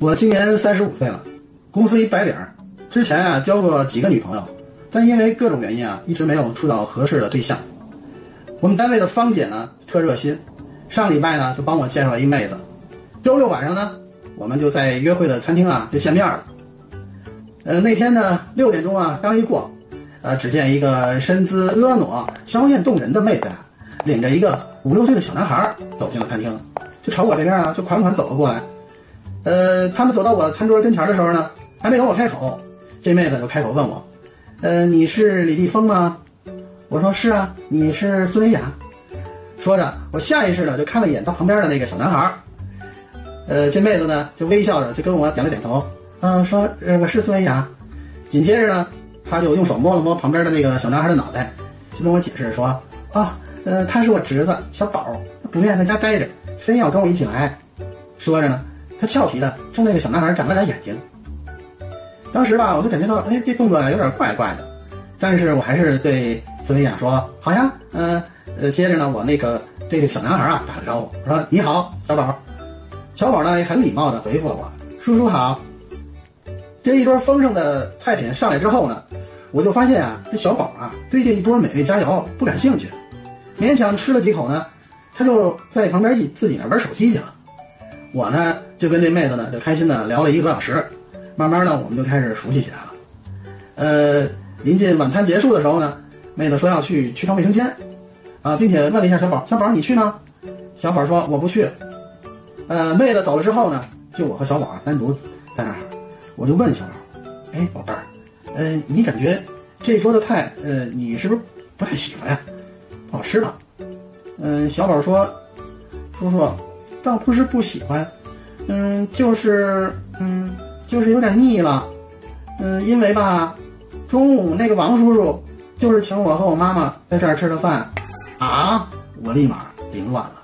我今年三十五岁了，公司一白领，之前啊交过几个女朋友，但因为各种原因啊，一直没有处到合适的对象。我们单位的芳姐呢特热心，上礼拜呢就帮我介绍了一妹子。周六晚上呢，我们就在约会的餐厅啊就见面了。呃，那天呢六点钟啊刚一过，呃，只见一个身姿婀娜、娇艳动人的妹子啊，领着一个五六岁的小男孩走进了餐厅，就朝我这边啊就款款走了过来。呃，他们走到我餐桌跟前的时候呢，还没等我开口，这妹子就开口问我：“呃，你是李立峰吗？”我说：“是啊，你是孙维雅。”说着，我下意识的就看了一眼他旁边的那个小男孩。呃，这妹子呢就微笑着就跟我点了点头，嗯，说：“呃，我是孙维雅。”紧接着呢，他就用手摸了摸旁边的那个小男孩的脑袋，就跟我解释说：“啊，呃，他是我侄子小宝，他不愿意在家待着，非要跟我一起来。”说着呢。他俏皮的冲那个小男孩眨了眨眼睛。当时吧，我就感觉到，哎，这动作有点怪怪的。但是我还是对孙维雅说：“好呀，嗯，呃，接着呢，我那个对这个小男孩啊打了招呼，我说：‘你好，小宝。’小宝呢也很礼貌的回复了我：‘叔叔好。’这一桌丰盛的菜品上来之后呢，我就发现啊，这小宝啊对这一桌美味佳肴不感兴趣，勉强吃了几口呢，他就在旁边一自己那玩手机去了。我呢。就跟这妹子呢，就开心的聊了一个多小时，慢慢呢，我们就开始熟悉起来了。呃，临近晚餐结束的时候呢，妹子说要去去趟卫生间，啊，并且问了一下小宝：“小宝，你去吗？”小宝说：“我不去。”呃，妹子走了之后呢，就我和小宝单独在那儿，我就问小宝：“哎，宝贝儿，呃，你感觉这桌的菜，呃，你是不是不太喜欢呀？不好吃吧？”嗯，小宝说：“叔叔，倒不是不喜欢。”嗯，就是嗯，就是有点腻了，嗯，因为吧，中午那个王叔叔就是请我和我妈妈在这儿吃的饭，啊，我立马凌乱了。